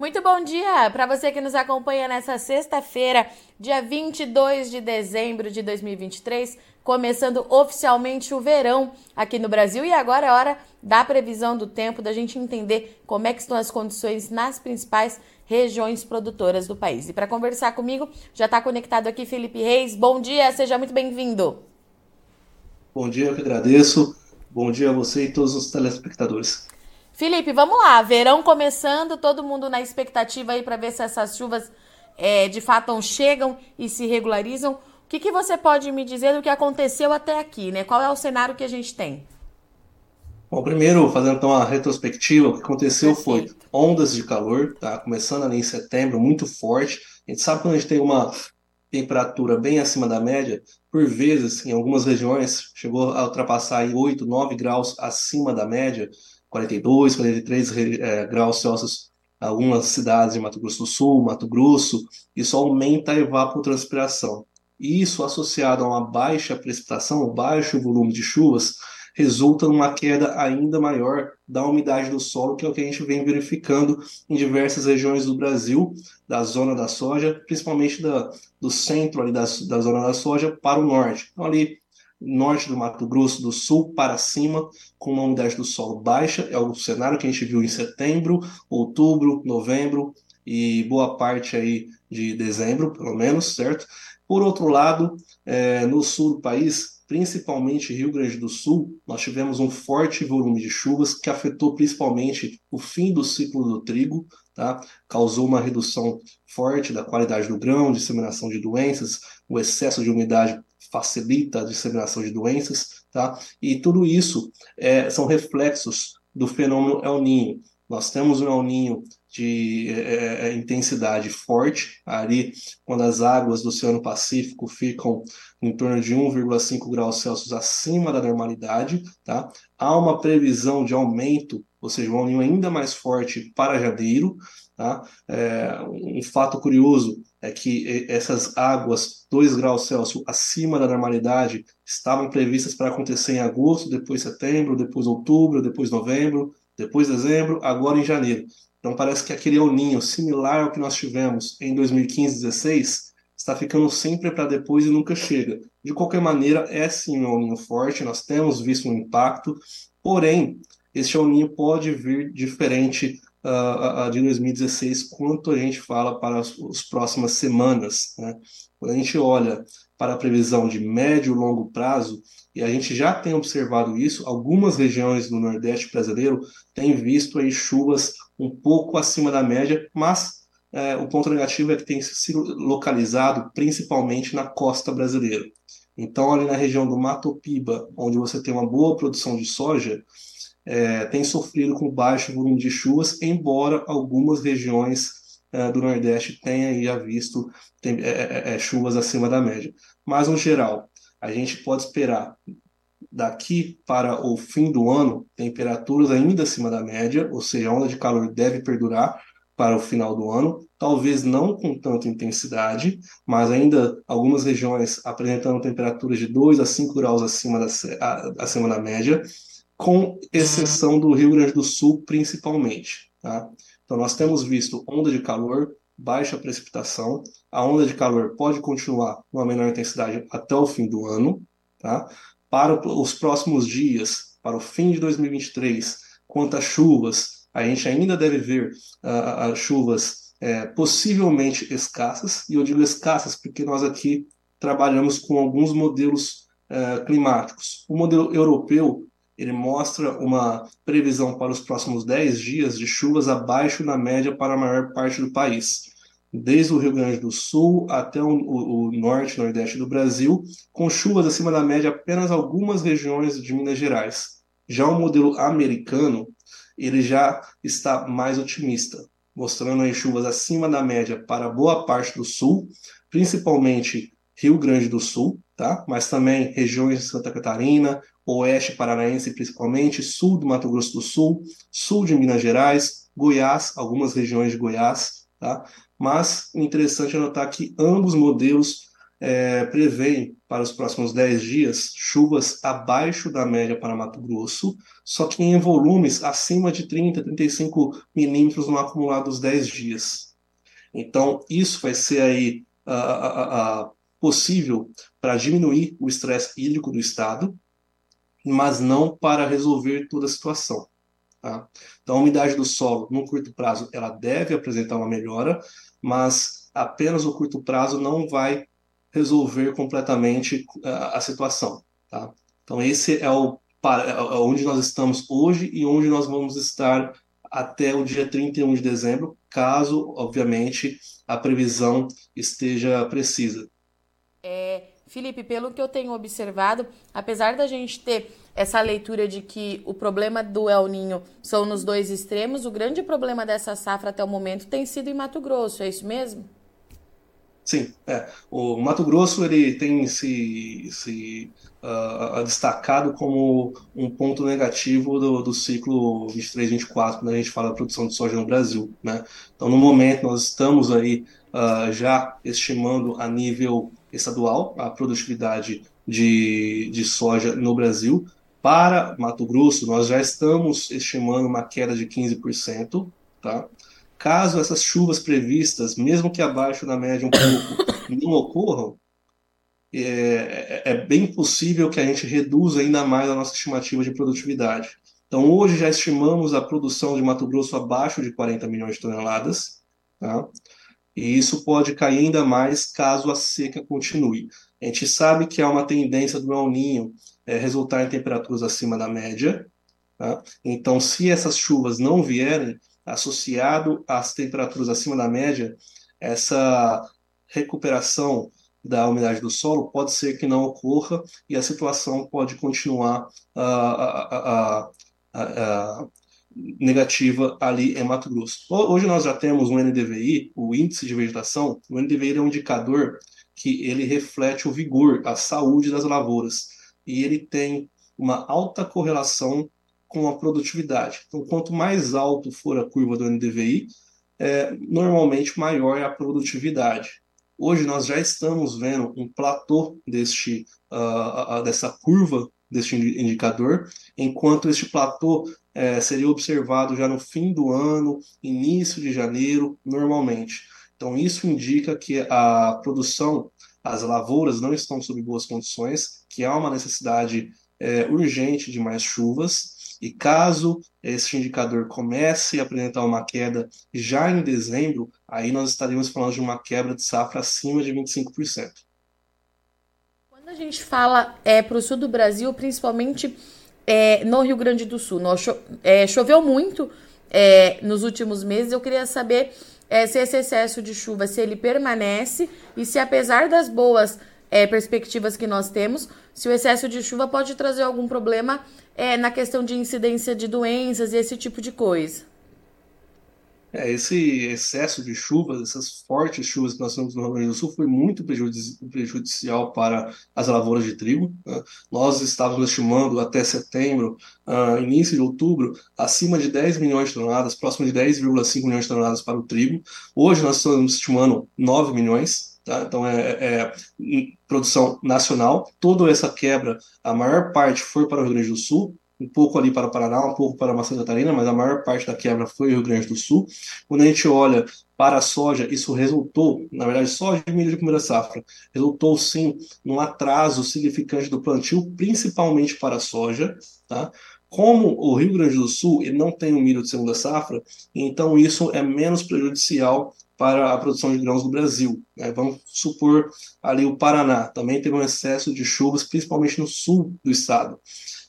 Muito bom dia para você que nos acompanha nessa sexta-feira, dia 22 de dezembro de 2023, começando oficialmente o verão aqui no Brasil e agora é hora da previsão do tempo, da gente entender como é que estão as condições nas principais regiões produtoras do país. E para conversar comigo, já está conectado aqui Felipe Reis. Bom dia, seja muito bem-vindo. Bom dia, eu que agradeço. Bom dia a você e todos os telespectadores. Felipe, vamos lá. Verão começando, todo mundo na expectativa aí para ver se essas chuvas é, de fato chegam e se regularizam. O que, que você pode me dizer do que aconteceu até aqui, né? Qual é o cenário que a gente tem? Bom, primeiro, fazendo então a retrospectiva, o que aconteceu Perfeito. foi ondas de calor, tá? Começando ali em setembro, muito forte. A gente sabe quando a gente tem uma temperatura bem acima da média, por vezes, em algumas regiões, chegou a ultrapassar aí 8, 9 graus acima da média, 42, 43 é, graus Celsius algumas cidades de Mato Grosso do Sul, Mato Grosso, isso aumenta a evapotranspiração. Isso associado a uma baixa precipitação, baixo volume de chuvas, resulta numa queda ainda maior da umidade do solo, que é o que a gente vem verificando em diversas regiões do Brasil, da zona da soja, principalmente da, do centro ali da, da zona da soja para o norte. Então, ali norte do Mato Grosso do Sul para cima, com uma umidade do solo baixa. É o cenário que a gente viu em setembro, outubro, novembro e boa parte aí de dezembro, pelo menos, certo? Por outro lado, é, no sul do país, principalmente Rio Grande do Sul, nós tivemos um forte volume de chuvas que afetou principalmente o fim do ciclo do trigo, tá? causou uma redução forte da qualidade do grão, disseminação de doenças, o excesso de umidade facilita a disseminação de doenças, tá? E tudo isso é, são reflexos do fenômeno El Ninho. Nós temos um El Ninho de é, é, é intensidade forte, ali quando as águas do Oceano Pacífico ficam em torno de 1,5 graus Celsius acima da normalidade, tá? Há uma previsão de aumento, ou seja, um Ninho ainda mais forte para janeiro, tá? É, um fato curioso é que essas águas 2 graus Celsius acima da normalidade estavam previstas para acontecer em agosto, depois setembro, depois outubro, depois novembro, depois dezembro, agora em janeiro. Então parece que aquele El Ninho, similar ao que nós tivemos em 2015 16 está ficando sempre para depois e nunca chega. De qualquer maneira, é sim um Ninho forte, nós temos visto um impacto, porém, esse El Ninho pode vir diferente uh, uh, de 2016 quanto a gente fala para as, as próximas semanas. Né? Quando a gente olha para a previsão de médio e longo prazo, e a gente já tem observado isso, algumas regiões do Nordeste brasileiro têm visto aí chuvas um pouco acima da média, mas é, o ponto negativo é que tem sido localizado principalmente na costa brasileira. Então, ali na região do Mato Piba, onde você tem uma boa produção de soja, é, tem sofrido com baixo volume de chuvas, embora algumas regiões é, do Nordeste tenham já visto tem, é, é, é, chuvas acima da média. Mas, no geral, a gente pode esperar daqui para o fim do ano temperaturas ainda acima da média, ou seja, a onda de calor deve perdurar para o final do ano, talvez não com tanta intensidade, mas ainda algumas regiões apresentando temperaturas de 2 a 5 graus acima da, acima da média, com exceção do Rio Grande do Sul, principalmente. Tá? Então, nós temos visto onda de calor, baixa precipitação. A onda de calor pode continuar numa menor intensidade até o fim do ano. Tá? Para os próximos dias, para o fim de 2023, quanto às chuvas, a gente ainda deve ver uh, chuvas é, possivelmente escassas, e eu digo escassas porque nós aqui trabalhamos com alguns modelos uh, climáticos. O modelo europeu ele mostra uma previsão para os próximos 10 dias de chuvas abaixo da média para a maior parte do país, desde o Rio Grande do Sul até o, o, norte e nordeste do Brasil, com chuvas acima da média apenas algumas regiões de Minas Gerais. Já o modelo americano, ele já está mais otimista, mostrando aí chuvas acima da média para boa parte do sul, principalmente Rio Grande do Sul, tá? mas também regiões de Santa Catarina, oeste paranaense principalmente, sul do Mato Grosso do Sul, sul de Minas Gerais, Goiás, algumas regiões de Goiás, tá? Mas interessante é notar que ambos modelos é, prevêem para os próximos 10 dias chuvas abaixo da média para Mato Grosso, só que em volumes acima de 30, 35 milímetros no acumulado dos 10 dias. Então, isso vai ser aí possível para diminuir o estresse hídrico do estado, mas não para resolver toda a situação. Tá? Então, a umidade do solo, no curto prazo, ela deve apresentar uma melhora, mas apenas o curto prazo não vai resolver completamente a, a situação. Tá? Então, esse é o é, é onde nós estamos hoje e onde nós vamos estar até o dia 31 de dezembro, caso, obviamente, a previsão esteja precisa. É, Felipe, pelo que eu tenho observado, apesar da gente ter essa leitura de que o problema do El Ninho são nos dois extremos, o grande problema dessa safra até o momento tem sido em Mato Grosso, é isso mesmo? Sim, é. O Mato Grosso ele tem se, se uh, destacado como um ponto negativo do, do ciclo 23-24, quando a gente fala da produção de soja no Brasil. Né? Então, no momento, nós estamos aí uh, já estimando a nível estadual a produtividade de, de soja no Brasil. Para Mato Grosso, nós já estamos estimando uma queda de 15%. Tá? Caso essas chuvas previstas, mesmo que abaixo da média um pouco, não ocorram, é, é, é, bem possível que a gente reduza ainda mais a nossa estimativa de produtividade. Então, hoje já estimamos a produção de Mato Grosso abaixo de 40 milhões de toneladas, tá? E isso pode cair ainda mais caso a seca continue. A gente sabe que há uma tendência do El Ninho é, resultar em temperaturas acima da média, tá? então, se essas chuvas não vierem, associado às temperaturas acima da média, essa recuperação da umidade do solo pode ser que não ocorra e a situação pode continuar uh, uh, uh, negativa ali em Mato Grosso. Hoje nós já temos um NDVI, o índice de vegetação. O NDVI é um indicador que ele reflete o vigor, a saúde das lavouras e ele tem uma alta correlação com a produtividade. Então, quanto mais alto for a curva do NDVI, é, normalmente maior é a produtividade. Hoje nós já estamos vendo um platô deste, uh, uh, dessa curva deste indicador, enquanto este platô uh, seria observado já no fim do ano, início de janeiro, normalmente. Então isso indica que a produção, as lavouras não estão sob boas condições, que há uma necessidade é, urgente de mais chuvas e caso esse indicador comece a apresentar uma queda já em dezembro, aí nós estaríamos falando de uma quebra de safra acima de 25%. Quando a gente fala é, para o sul do Brasil, principalmente é, no Rio Grande do Sul, nós cho é, choveu muito é, nos últimos meses, eu queria saber é, se esse excesso de chuva, se ele permanece e se apesar das boas é, perspectivas que nós temos, se o excesso de chuva pode trazer algum problema na questão de incidência de doenças e esse tipo de coisa. É, esse excesso de chuvas, essas fortes chuvas que nós temos no Rio Grande do Sul, foi muito prejudicial para as lavouras de trigo. Né? Nós estávamos estimando até setembro, uh, início de outubro, acima de 10 milhões de toneladas, próximo de 10,5 milhões de toneladas para o trigo. Hoje nós estamos estimando 9 milhões. Tá? Então, é, é, é produção nacional. Toda essa quebra, a maior parte foi para o Rio Grande do Sul, um pouco ali para o Paraná, um pouco para a Santa Catarina, mas a maior parte da quebra foi o Rio Grande do Sul. Quando a gente olha para a soja, isso resultou, na verdade, soja e milho de primeira safra, resultou sim num atraso significante do plantio, principalmente para a soja, tá? Como o Rio Grande do Sul ele não tem o milho de segunda safra, então isso é menos prejudicial para a produção de grãos no Brasil. Né? Vamos supor ali o Paraná, também teve um excesso de chuvas, principalmente no sul do estado.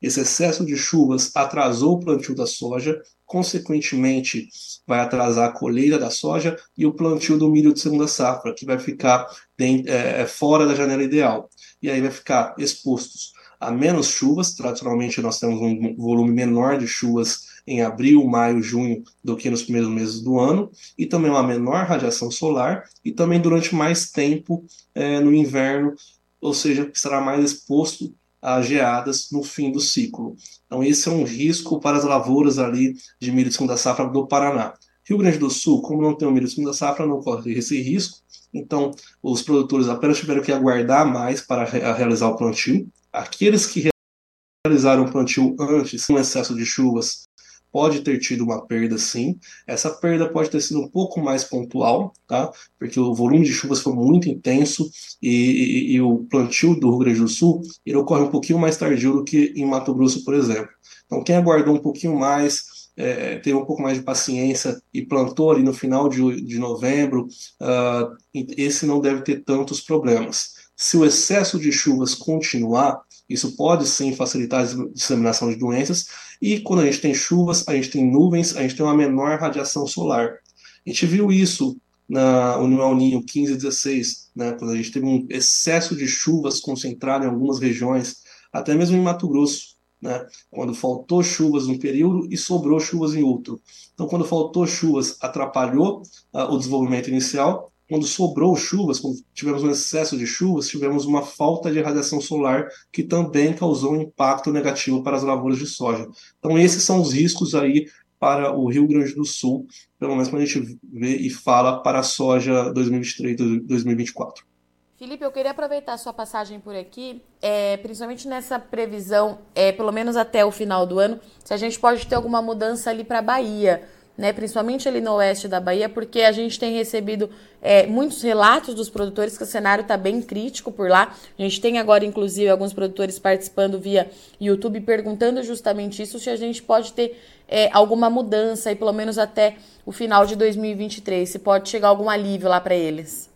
Esse excesso de chuvas atrasou o plantio da soja, consequentemente vai atrasar a colheita da soja e o plantio do milho de segunda safra, que vai ficar dentro, é, é, fora da janela ideal. E aí vai ficar expostos a menos chuvas, tradicionalmente nós temos um volume menor de chuvas em abril, maio, junho do que nos primeiros meses do ano, e também uma menor radiação solar, e também durante mais tempo é, no inverno, ou seja, estará mais exposto a geadas no fim do ciclo. Então, esse é um risco para as lavouras ali de milho de segunda safra do Paraná. Rio Grande do Sul, como não tem o milho de segunda safra, não corre esse risco, Então, os produtores apenas tiveram que aguardar mais para realizar o plantio. Aqueles que realizaram o plantio antes, com excesso de chuvas, pode ter tido uma perda sim. Essa perda pode ter sido um pouco mais pontual, tá? Porque o volume de chuvas foi muito intenso e, e, e o plantio do Rio Grande do Sul ele ocorre um pouquinho mais tardio do que em Mato Grosso, por exemplo. Então, quem aguardou um pouquinho mais, é, teve um pouco mais de paciência e plantou ali no final de, de novembro, uh, esse não deve ter tantos problemas. Se o excesso de chuvas continuar, isso pode sim facilitar a disseminação de doenças. E quando a gente tem chuvas, a gente tem nuvens, a gente tem uma menor radiação solar. A gente viu isso na União Ninho 15 e 16, né, quando a gente teve um excesso de chuvas concentrado em algumas regiões, até mesmo em Mato Grosso, né, quando faltou chuvas num período e sobrou chuvas em outro. Então, quando faltou chuvas, atrapalhou uh, o desenvolvimento inicial quando sobrou chuvas, quando tivemos um excesso de chuvas, tivemos uma falta de radiação solar que também causou um impacto negativo para as lavouras de soja. Então esses são os riscos aí para o Rio Grande do Sul, pelo menos quando a gente vê e fala para a soja 2023-2024. Felipe, eu queria aproveitar sua passagem por aqui, é, principalmente nessa previsão, é, pelo menos até o final do ano, se a gente pode ter alguma mudança ali para a Bahia né, principalmente ali no oeste da Bahia, porque a gente tem recebido é, muitos relatos dos produtores que o cenário está bem crítico por lá. A gente tem agora, inclusive, alguns produtores participando via YouTube perguntando justamente isso, se a gente pode ter é, alguma mudança, aí, pelo menos até o final de 2023, se pode chegar algum alívio lá para eles.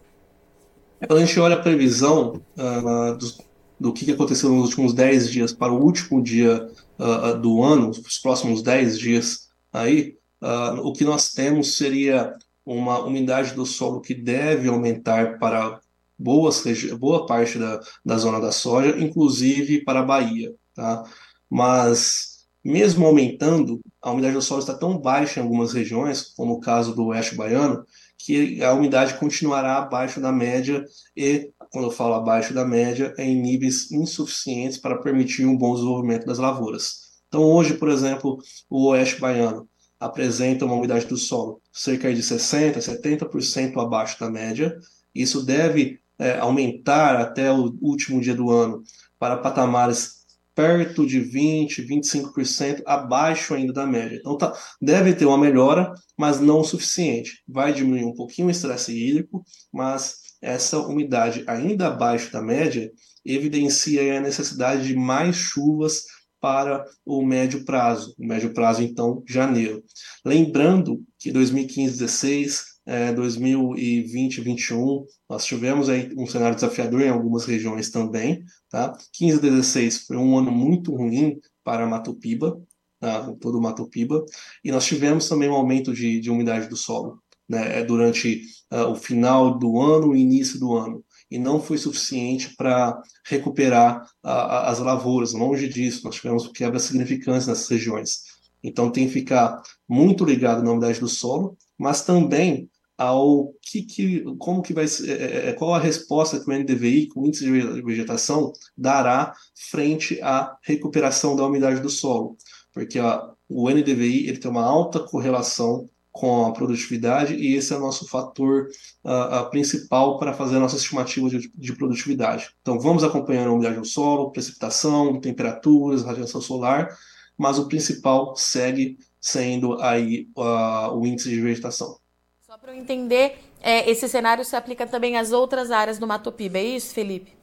Quando a gente olha a previsão uh, do, do que aconteceu nos últimos 10 dias para o último dia uh, do ano, os próximos 10 dias aí, uh, o que nós temos seria uma umidade do solo que deve aumentar para boas, boa parte da, da zona da soja, inclusive para a Bahia. Tá? Mas, mesmo aumentando, a umidade do solo está tão baixa em algumas regiões, como o caso do oeste baiano, que a umidade continuará abaixo da média e, quando eu falo abaixo da média, é em níveis insuficientes para permitir um bom desenvolvimento das lavouras. Então, hoje, por exemplo, o oeste baiano apresenta uma umidade do solo cerca de 60%, 70% abaixo da média. Isso deve é, aumentar até o último dia do ano para patamares perto de 20%, 25% abaixo ainda da média. Então tá, deve ter uma melhora, mas não o suficiente. Vai diminuir um pouquinho o estresse hídrico, mas essa umidade ainda abaixo da média evidencia a necessidade de mais chuvas para o médio prazo, o médio prazo então janeiro. Lembrando que 2015, 16, é, 2020, 21, nós tivemos aí um cenário desafiador em algumas regiões também, tá? 15, 16 foi um ano muito ruim para Mato Piba, tá? todo o Mato Piba, e nós tivemos também um aumento de, de umidade do solo, né? durante uh, o final do ano e início do ano e não foi suficiente para recuperar a, a, as lavouras. Longe disso, nós tivemos quebras significantes nessas regiões. Então tem que ficar muito ligado na umidade do solo, mas também ao que, que como que vai é, é, é, qual a resposta que o NDVI, com o índice de vegetação, dará frente à recuperação da umidade do solo, porque a, o NDVI ele tem uma alta correlação com a produtividade e esse é o nosso fator uh, principal para fazer a nossa estimativa de, de, produtividade. Então vamos acompanhando a umidade do solo, precipitação, temperaturas, radiação solar, mas o principal segue sendo aí uh, o índice de vegetação. Só para eu entender, é, esse cenário se aplica também às outras áreas do Mato Piba, é isso, Felipe?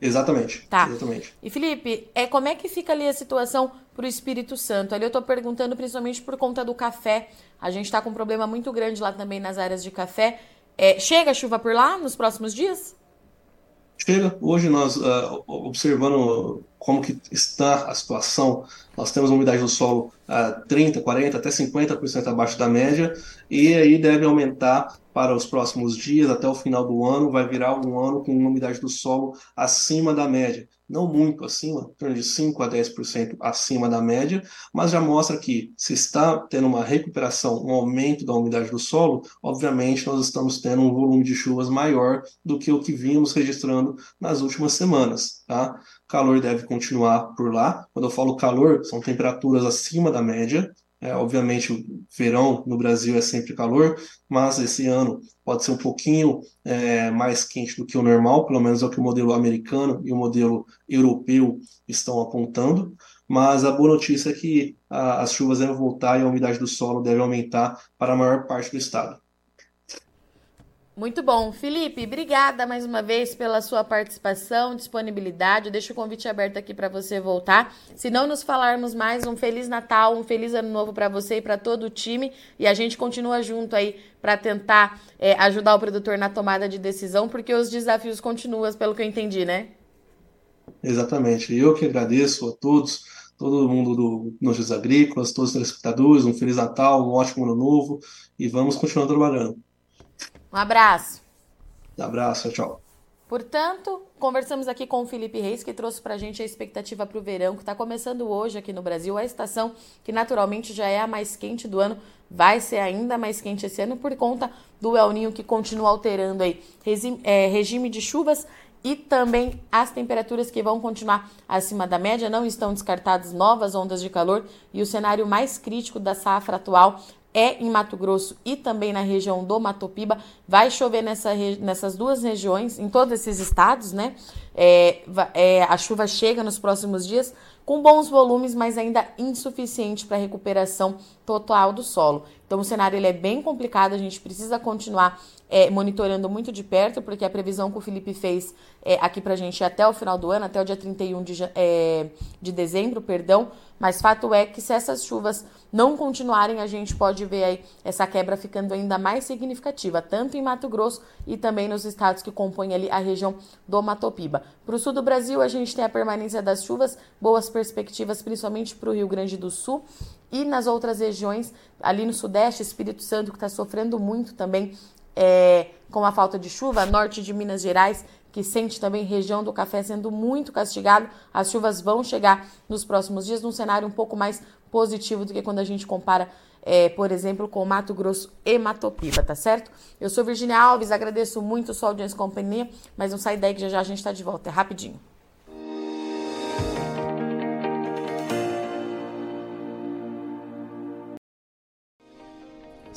Exatamente. Tá. Exatamente. E Felipe, é, como é que fica ali a situação para o Espírito Santo? Ali eu estou perguntando principalmente por conta do café. A gente está com um problema muito grande lá também nas áreas de café. É, chega a chuva por lá nos próximos dias? Chega. Hoje nós, uh, observando como que está a situação, nós temos uma umidade do solo uh, 30, 40, até 50% abaixo da média, e aí deve aumentar para os próximos dias, até o final do ano, vai virar um ano com uma umidade do solo acima da média. Não muito acima, de 5 a 10% acima da média, mas já mostra que se está tendo uma recuperação, um aumento da umidade do solo, obviamente nós estamos tendo um volume de chuvas maior do que o que vimos registrando nas últimas semanas. Tá? Calor deve continuar por lá. Quando eu falo calor, são temperaturas acima da média, É, obviamente, o verão no Brasil é sempre calor, mas esse ano pode ser um pouquinho é, mais quente do que o normal, pelo menos é o que o modelo americano e o modelo europeu estão apontando. Mas a boa notícia é que a, as chuvas devem voltar e a umidade do solo deve aumentar para a maior parte do estado. Muito bom. Felipe, obrigada mais uma vez pela sua participação, disponibilidade. Eu deixo o convite aberto aqui para você voltar. Se não nos falarmos mais, um Feliz Natal, um Feliz Ano Novo para você e para todo o time. E a gente continua junto aí para tentar é, ajudar o produtor na tomada de decisão, porque os desafios continuam, pelo que eu entendi, né? Exatamente. Eu que agradeço a todos, todo mundo do Notícias Agrícolas, todos os telespectadores, um Feliz Natal, um ótimo Ano Novo e vamos continuar trabalhando. Um abraço. Um abraço, tchau. Portanto, conversamos aqui com o Felipe Reis, que trouxe para a gente a expectativa para o verão, que está começando hoje aqui no Brasil. A estação que naturalmente já é a mais quente do ano, vai ser ainda mais quente esse ano por conta do El Ninho que continua alterando aí é, regime de chuvas e também as temperaturas que vão continuar acima da média. Não estão descartadas novas ondas de calor e o cenário mais crítico da safra atual é em Mato Grosso e também na região do Matopiba. Vai chover nessa, nessas duas regiões, em todos esses estados, né? É, é, a chuva chega nos próximos dias com bons volumes, mas ainda insuficiente para a recuperação total do solo. Então o cenário ele é bem complicado, a gente precisa continuar é, monitorando muito de perto, porque a previsão que o Felipe fez é, aqui para a gente é até o final do ano, até o dia 31 de, é, de dezembro, perdão, mas fato é que se essas chuvas não continuarem, a gente pode ver aí essa quebra ficando ainda mais significativa, tanto em Mato Grosso e também nos estados que compõem ali a região do Matopiba. Para o sul do Brasil, a gente tem a permanência das chuvas, boas perspectivas, principalmente para o Rio Grande do Sul e nas outras regiões, ali no Sudeste, Espírito Santo, que está sofrendo muito também é, com a falta de chuva, norte de Minas Gerais que sente também região do café sendo muito castigado. As chuvas vão chegar nos próximos dias num cenário um pouco mais positivo do que quando a gente compara, é, por exemplo, com Mato Grosso e Matopiba, tá certo? Eu sou Virginia Alves, agradeço muito sua audiência e companhia, mas não sai daí que já já a gente está de volta, é rapidinho.